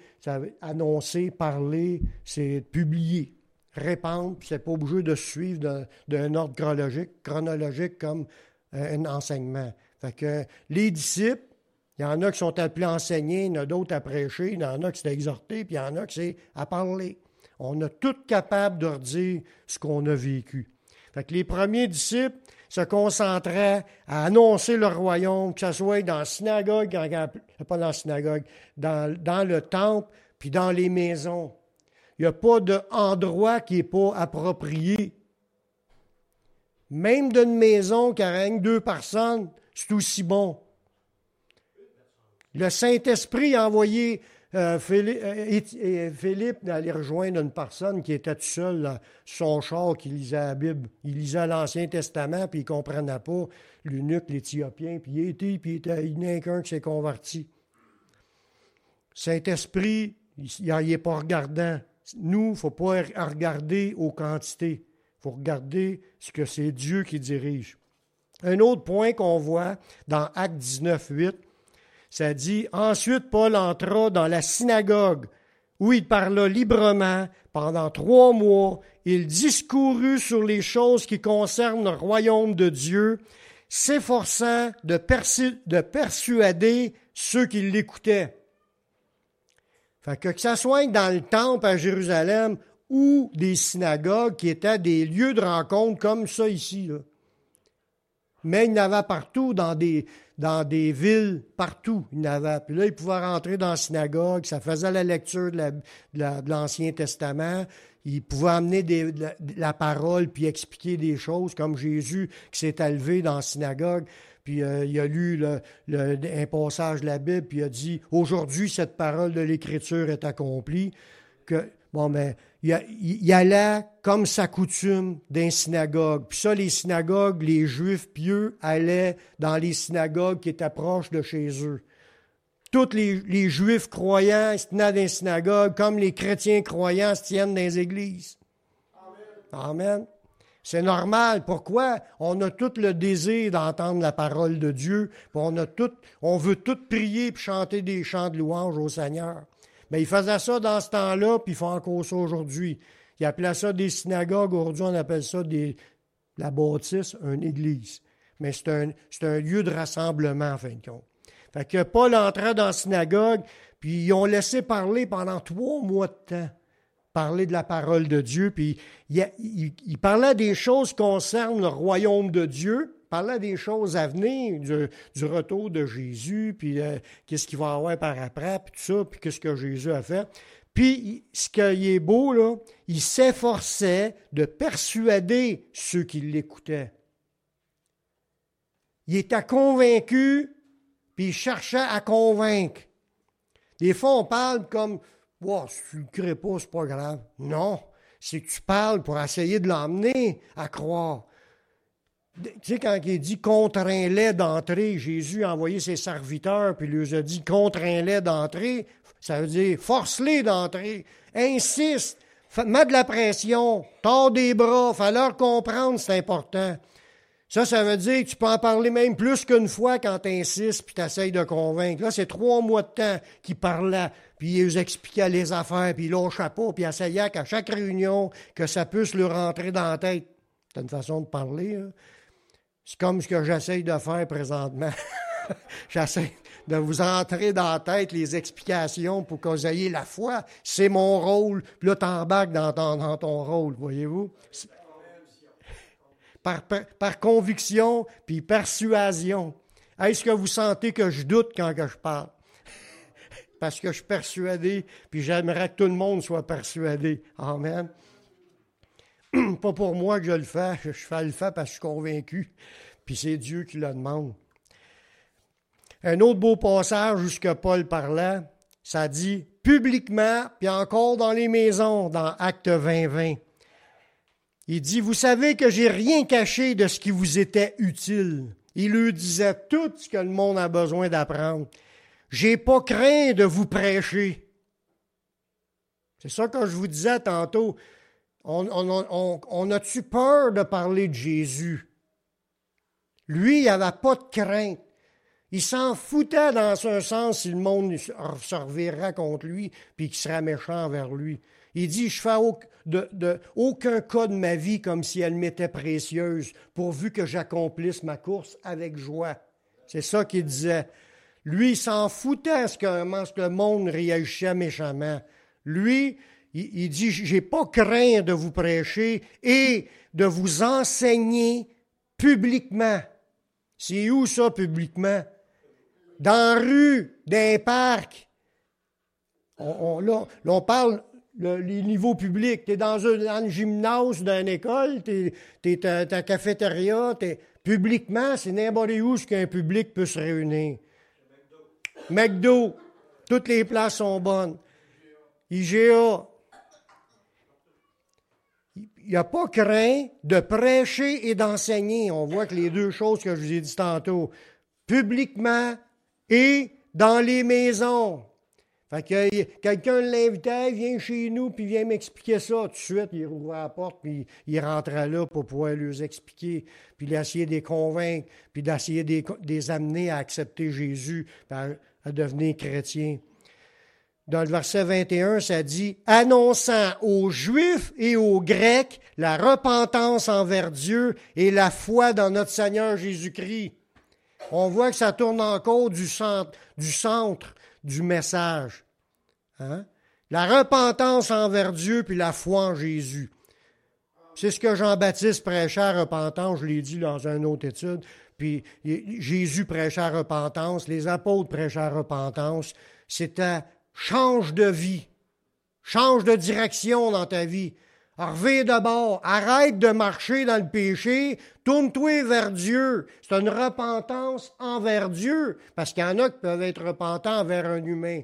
annoncer, parler, c'est publier, répandre, puis c'est pas obligé de suivre d'un ordre chronologique, chronologique comme euh, un enseignement. Fait que les disciples, il y en a qui sont appelés à enseigner, il y en a d'autres à prêcher, il y en a qui c'est à exhorter, puis il y en a qui c'est à parler. On est tous capables de redire ce qu'on a vécu. Fait que les premiers disciples, se concentrait à annoncer le royaume, que ce soit dans la synagogue, pas dans la synagogue, dans, dans le temple, puis dans les maisons. Il n'y a pas d'endroit qui n'est pas approprié. Même d'une maison qui règne deux personnes, c'est aussi bon. Le Saint-Esprit a envoyé euh, euh, Philippe, d'aller rejoindre une personne qui était tout seul son char, qui lisait la Bible. Il lisait l'Ancien Testament, puis il ne comprenait pas l'eunuque, l'Éthiopien, puis il était, puis il, n'y a qu'un qui s'est converti. Saint-Esprit, il n'est pas regardant. Nous, il ne faut pas regarder aux quantités. Il faut regarder ce que c'est Dieu qui dirige. Un autre point qu'on voit dans Acte 19, 8, ça dit Ensuite, Paul entra dans la synagogue, où il parla librement pendant trois mois. Il discourut sur les choses qui concernent le royaume de Dieu, s'efforçant de, de persuader ceux qui l'écoutaient. Fait que, ça soit dans le temple à Jérusalem ou des synagogues qui étaient des lieux de rencontre comme ça ici. Mais il y avait partout, dans des, dans des villes, partout. Il y en avait. Puis là, il pouvait rentrer dans la synagogue, ça faisait la lecture de, l'Ancien Testament. Il pouvait amener la, parole puis expliquer des choses, comme Jésus qui s'est élevé dans la synagogue. Puis euh, il a lu un passage de la Bible, puis il a dit Aujourd'hui, cette parole de l'Écriture est accomplie. Que, bon, mais il, allait comme sa coutume d'un synagogue. Puis ça, les synagogues, les juifs pieux allaient dans les synagogues qui étaient proches de chez eux. Tous les, juifs croyants se tenaient dans les synagogues, comme les chrétiens croyants se tiennent dans les églises. Amen. C'est normal. Pourquoi? On a tout le désir d'entendre la parole de Dieu. On, a tout, on veut tout prier et chanter des chants de louange au Seigneur. Mais il faisait ça dans ce temps-là, puis il fait encore ça aujourd'hui. Il appelait ça des synagogues. Aujourd'hui, on appelle ça des, la bâtisse, une église. Mais c'est un, un, lieu de rassemblement, en fin de compte. Fait que Paul entrait dans la synagogue, puis ils ont laissé parler pendant trois mois de temps, parler de la parole de Dieu, puis il, il parlait des choses concernant le royaume de Dieu, parlait des choses à venir, du, retour de Jésus, puis euh, qu'est-ce qu'il va avoir par après, puis tout ça, puis qu'est-ce que Jésus a fait. Puis, ce qui est beau, là, il s'efforçait de persuader ceux qui l'écoutaient. Il était convaincu, puis il cherchait à convaincre. Des fois, on parle comme, si tu ne crées pas, c'est pas grave. Non, c'est que tu parles pour essayer de l'emmener à croire. Tu sais, quand il dit contraint-les d'entrer, Jésus a envoyé ses serviteurs, puis il leur a dit contraint-les d'entrer, ça veut dire force-les d'entrer, insiste, mets de la pression, tord des bras, fais leur comprendre, c'est important. Ça, ça veut dire que tu peux en parler même plus qu'une fois quand tu insistes puis tu essayes de convaincre. Là, c'est trois mois de temps qu'il parlait, puis il expliquait les affaires, puis il lâchait pas, puis essayait qu'à chaque réunion, que ça puisse leur rentrer dans la tête. C'est une façon de parler. Hein? C'est comme ce que j'essaye de faire présentement. j'essaie de vous entrer dans la tête les explications pour que vous ayez la foi. C'est mon rôle. Puis là, t'embarques dans ton, dans ton rôle, voyez-vous? Par, par, conviction, puis persuasion. Est-ce que vous sentez que je doute quand je parle? Parce que je suis persuadé, puis j'aimerais que tout le monde soit persuadé. Amen. pas pour moi que je le fais, je fais le fait parce que je suis convaincu, puis c'est Dieu qui le demande. Un autre beau passage jusque Paul parlait, ça dit publiquement, puis encore dans les maisons, dans Acte 20, 20. Il dit, vous savez que j'ai rien caché de ce qui vous était utile. Il lui disait tout ce que le monde a besoin d'apprendre. J'ai pas craint de vous prêcher. C'est ça que je vous disais tantôt. On, a-tu peur de parler de Jésus? Lui, il n'avait pas de crainte. Il s'en foutait dans un sens si le monde se reverrait contre lui puis qu'il serait méchant vers lui. Il dit, je fais aucun cas de ma vie comme si elle m'était précieuse, pourvu que j'accomplisse ma course avec joie. C'est ça qu'il disait. Lui, il s'en foutait que, ce que le monde réagissait méchamment. Lui, il, dit, j'ai pas craint de vous prêcher et de vous enseigner publiquement. C'est où ça, publiquement? Dans la rue, dans les parcs. On, là, on parle les niveaux publics. Tu es dans un, gymnase d'une école, tu es, à ta cafétéria, publiquement, c'est n'importe où ce qu'un public peut se réunir. McDo. Toutes les places sont bonnes. IGA, il n'a pas craint de prêcher et d'enseigner. On voit que les deux choses que je vous ai dit tantôt, publiquement et dans les maisons. Fait que quelqu'un l'invitait, vient chez nous, puis vient m'expliquer ça. Tout de suite, il rouvrait la porte, puis il rentrait là pour pouvoir leur expliquer, puis d'essayer de les convaincre, puis d'essayer de les amener à accepter Jésus, à devenir chrétien. Dans le verset 21, ça dit, annonçant aux Juifs et aux Grecs la repentance envers Dieu et la foi dans notre Seigneur Jésus-Christ. On voit que ça tourne encore du centre du, message. Hein? La repentance envers Dieu puis la foi en Jésus. C'est ce que Jean-Baptiste prêchait à repentance, je l'ai dit dans une autre étude. Puis Jésus prêchait à repentance, les apôtres prêchaient à repentance. C'était change de vie, change de direction dans ta vie. Reviens d'abord, arrête de marcher dans le péché, tourne-toi vers Dieu. C'est une repentance envers Dieu, parce qu'il y en a qui peuvent être repentants envers un humain.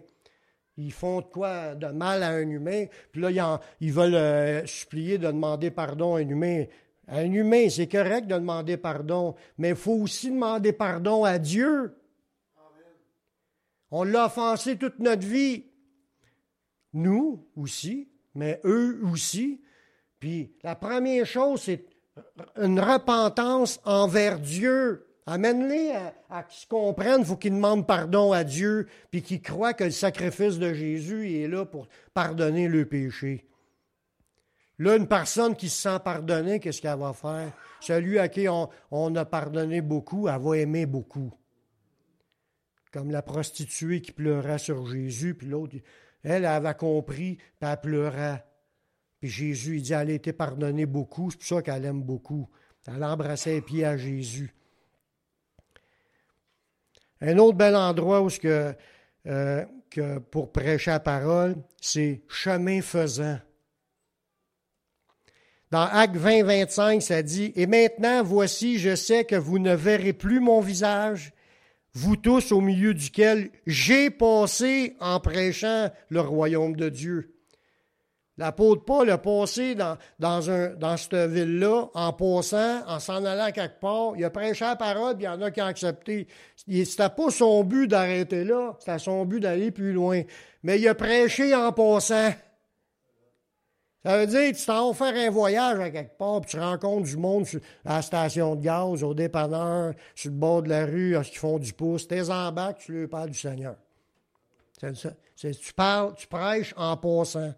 Ils font quoi de mal à un humain, puis là, ils, veulent euh, supplier de demander pardon à un humain. À un humain, c'est correct de demander pardon, mais il faut aussi demander pardon à Dieu. On l'a offensé toute notre vie. Nous aussi, mais eux aussi. Puis la première chose, c'est une repentance envers Dieu. Amène-les à, qu'ils comprennent, il faut qu'ils demandent pardon à Dieu, puis qu'ils croient que le sacrifice de Jésus est là pour pardonner le péché. Là, une personne qui se sent pardonnée, qu'est-ce qu'elle va faire? Celui à qui on, on, a pardonné beaucoup, elle va aimer beaucoup. Comme la prostituée qui pleurait sur Jésus, puis l'autre, elle, avait compris, puis elle pleurait. Puis Jésus, il dit, elle a été pardonnée beaucoup, c'est pour ça qu'elle aime beaucoup. Elle embrassait les pieds à Jésus. Un autre bel endroit où euh, que pour prêcher la parole, c'est chemin faisant. Dans Acte 20, 25, ça dit Et maintenant, voici, je sais que vous ne verrez plus mon visage, vous tous au milieu duquel j'ai passé en prêchant le royaume de Dieu. L'apôtre Paul a passé dans, cette ville-là en passant, en s'en allant quelque part. Il a prêché la parole, puis il y en a qui ont accepté. C'était pas son but d'arrêter là, c'était son but d'aller plus loin. Mais il a prêché en passant. Ça veut dire que tu t'en vas faire un voyage à quelque part, puis tu rencontres du monde à la station de gaz, au dépanneur, sur le bord de la rue, qui font du pouce. T'es en bas, tu lui parles du Seigneur. Tu parles, tu prêches en passant.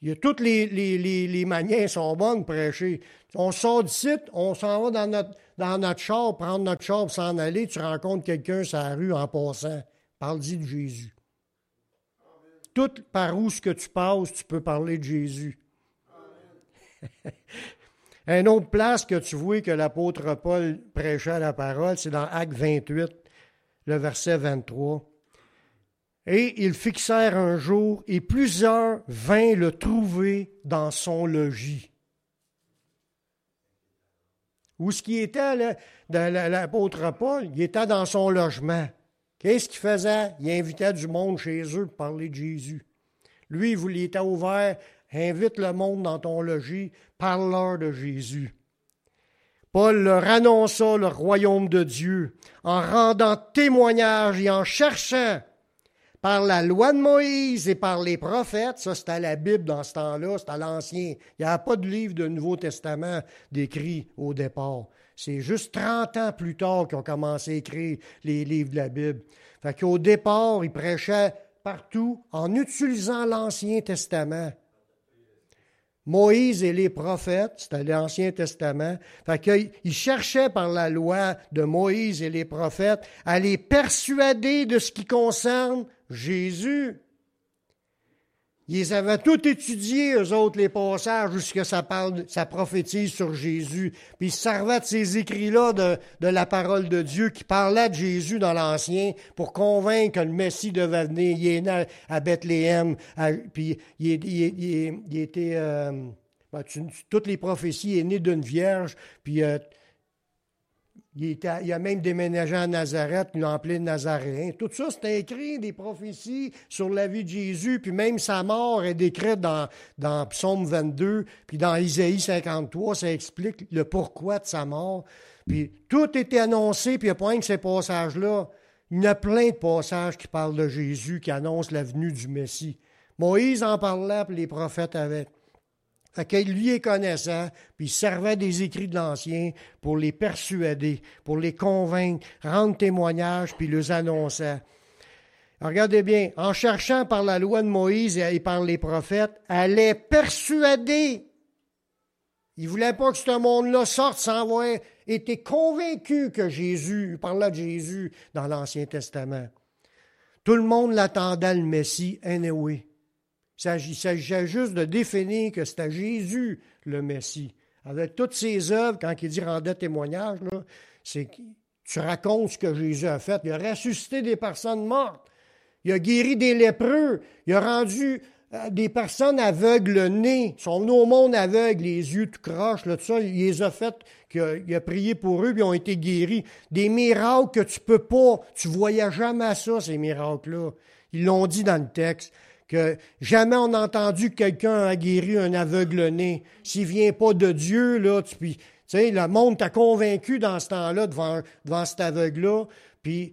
Il y a toutes les, les, manières sont bonnes prêcher. On sort d'ici, on s'en va dans notre, dans notre char, prendre notre char pour s'en aller, tu rencontres quelqu'un sur la rue en passant. Parle-y de Jésus. Tout par où ce que tu passes, tu peux parler de Jésus. Une autre place que tu vois que l'apôtre Paul prêchait la parole, c'est dans Acte 28, le verset 23. Et ils fixèrent un jour, et plusieurs vinrent le trouver dans son logis. Où ce qui était, l'apôtre Paul, il était dans son logement. Qu'est-ce qu'il faisait? Il invitait du monde chez eux pour parler de Jésus. Lui, il voulait être ouvert, invite le monde dans ton logis, parle-leur de Jésus. Paul leur annonça le royaume de Dieu en rendant témoignage et en cherchant par la loi de Moïse et par les prophètes, ça c'était la Bible dans ce temps-là, c'était l'Ancien. Il n'y a pas de livre de Nouveau Testament décrit au départ. C'est juste 30 ans plus tard qu'ils ont commencé à écrire les livres de la Bible. Fait qu'au départ, ils prêchaient partout en utilisant l'Ancien Testament. Moïse et les prophètes, c'était l'Ancien Testament. Fait qu'ils cherchaient par la loi de Moïse et les prophètes à les persuader de ce qui concerne Jésus. Ils avaient tout étudié, eux autres, les passages, jusqu'à ça parle, ça prophétise sur Jésus. Puis ils servaient de ces écrits-là de, la parole de Dieu qui parlait de Jésus dans l'Ancien pour convaincre que le Messie devait venir. Il est né à Bethléem, puis il, était... Toutes les prophéties, est né d'une vierge, puis... Euh, il, a même déménagé à Nazareth, il en plein Nazaréen. Tout ça, c'est écrit, des prophéties sur la vie de Jésus, puis même sa mort est décrite dans, Psaume 22, puis dans Isaïe 53, ça explique le pourquoi de sa mort. Puis tout était annoncé, puis il n'y a pas que ces passages-là. Il y a plein de passages qui parlent de Jésus, qui annoncent la venue du Messie. Moïse en parlait, puis les prophètes avec. Fait qu'il lui est connaissant, puis il servait des écrits de l'Ancien pour les persuader, pour les convaincre, rendre témoignage, puis les annonçait. Regardez bien, en cherchant par la loi de Moïse et par les prophètes, elle est persuadée. Il voulait pas que ce monde-là sorte sans avoir été convaincu que Jésus, il parlait de Jésus dans l'Ancien Testament. Tout le monde l'attendait, le Messie, anyway. Il s'agissait juste de définir que c'était Jésus, le Messie. Avec toutes ses œuvres, quand il dit rendait témoignage, c'est tu racontes ce que Jésus a fait. Il a ressuscité des personnes mortes. Il a guéri des lépreux. Il a rendu euh, des personnes aveugles nez. Ils sont venus au monde aveugles, les yeux tout croches. Il les a fait, il a prié pour eux, puis ils ont été guéris. Des miracles que tu peux pas, tu voyais jamais ça, ces miracles-là. Ils l'ont dit dans le texte que jamais on a entendu que quelqu'un a guéri un aveugle nez. S'il vient pas de Dieu, là, puis, tu le monde t'a convaincu dans ce temps-là devant, devant cet aveugle-là, puis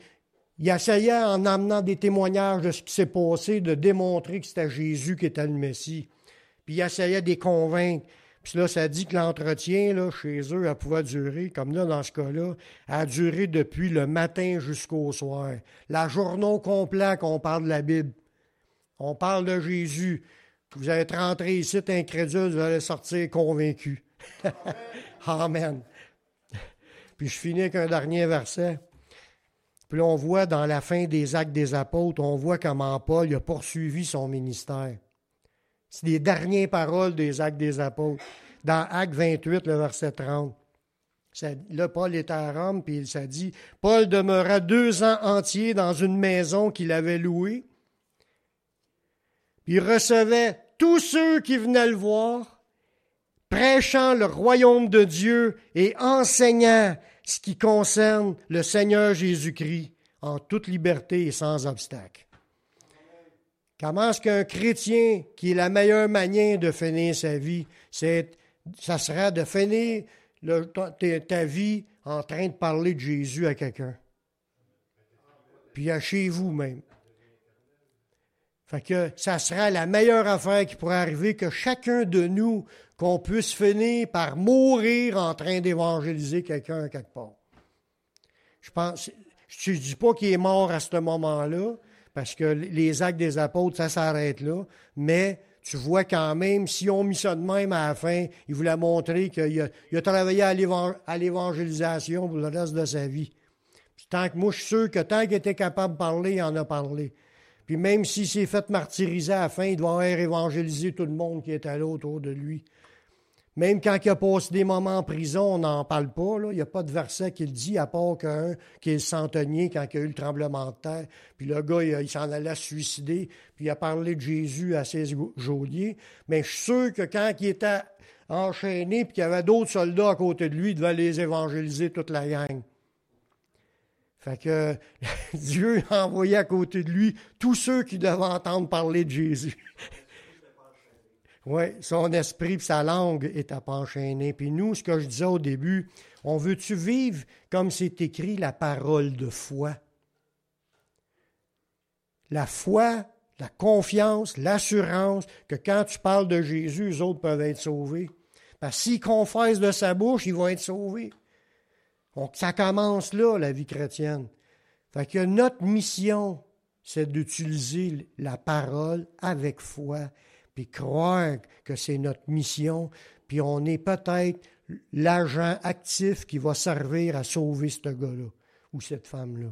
il essayait en amenant des témoignages de ce qui s'est passé, de démontrer que c'était Jésus qui était le Messie. Puis il essayait de les convaincre. Puis là, ça dit que l'entretien, là, chez eux, a pouvait durer, comme là, dans ce cas-là, a duré depuis le matin jusqu'au soir. La journée complète qu'on parle de la Bible. On parle de Jésus. Vous allez rentrer ici incrédule, vous allez sortir convaincu. Amen. Puis je finis avec un dernier verset. Puis on voit dans la fin des actes des apôtres, on voit comment Paul a poursuivi son ministère. C'est les dernières paroles des actes des apôtres. Dans Acte 28, le verset 30. là, Paul est à Rome, puis ça dit Paul demeura deux ans entiers dans une maison qu'il avait louée il recevait tous ceux qui venaient le voir, prêchant le royaume de Dieu et enseignant ce qui concerne le Seigneur Jésus-Christ en toute liberté et sans obstacle. Comment est-ce qu'un chrétien, qui est la meilleure manière de finir sa vie, c'est, ça sera de finir ta vie en train de parler de Jésus à quelqu'un? Puis à chez vous même. Fait que ça sera la meilleure affaire qui pourrait arriver que chacun de nous, qu'on puisse finir par mourir en train d'évangéliser quelqu'un quelque part. Je pense, je ne dis pas qu'il est mort à ce moment-là, parce que les actes des apôtres, ça s'arrête là, mais tu vois quand même, si on mis ça de même à la fin, il voulait montrer qu'il a, a, travaillé à l'évangélisation pour le reste de sa vie. tant que moi, je suis sûr que tant qu'il était capable de parler, il en a parlé. Puis même s'il s'est fait martyriser à la fin, il doit avoir tout le monde qui était là autour de lui. Même quand il a passé des moments en prison, on n'en parle pas. Là. Il n'y a pas de verset qui le dit, à part qu'un qui est centenier quand il y a eu le tremblement de terre. Puis le gars, il, s'en allait suicider. Puis il a parlé de Jésus à ses geôliers. Mais je suis sûr que quand il était enchaîné, puis qu'il y avait d'autres soldats à côté de lui, il devait les évangéliser toute la gang. Fait que Dieu a envoyé à côté de lui tous ceux qui devaient entendre parler de Jésus. oui, son esprit et sa langue est à pas. Puis nous, ce que je disais au début, on veut-tu vivre comme c'est écrit la parole de foi? La foi, la confiance, l'assurance que quand tu parles de Jésus, les autres peuvent être sauvés. Parce que s'ils confessent de sa bouche, ils vont être sauvés. Donc, ça commence là, la vie chrétienne. Fait que notre mission, c'est d'utiliser la parole avec foi, puis croire que c'est notre mission, puis on est peut-être l'agent actif qui va servir à sauver ce gars-là ou cette femme-là.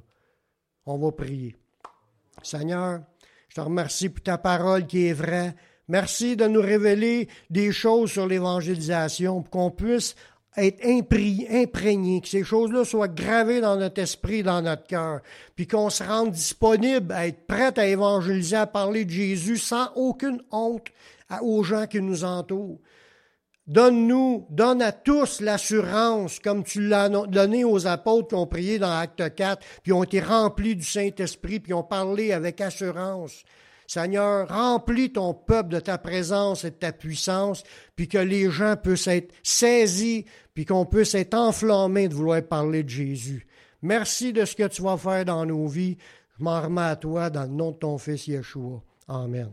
On va prier. Seigneur, je te remercie pour ta parole qui est vraie. Merci de nous révéler des choses sur l'évangélisation pour qu'on puisse être imprégné, que ces choses-là soient gravées dans notre esprit, dans notre cœur, puis qu'on se rende disponible à être prêt à évangéliser, à parler de Jésus sans aucune honte aux gens qui nous entourent. Donne-nous, donne à tous l'assurance, comme tu l'as donné aux apôtres qui ont prié dans Acte 4, puis ont été remplis du Saint-Esprit, puis ont parlé avec assurance. Seigneur, remplis ton peuple de ta présence et de ta puissance, puis que les gens puissent être saisis, puis qu'on puisse être enflammés de vouloir parler de Jésus. Merci de ce que tu vas faire dans nos vies. Je m'en remets à toi dans le nom de ton Fils Yeshua. Amen.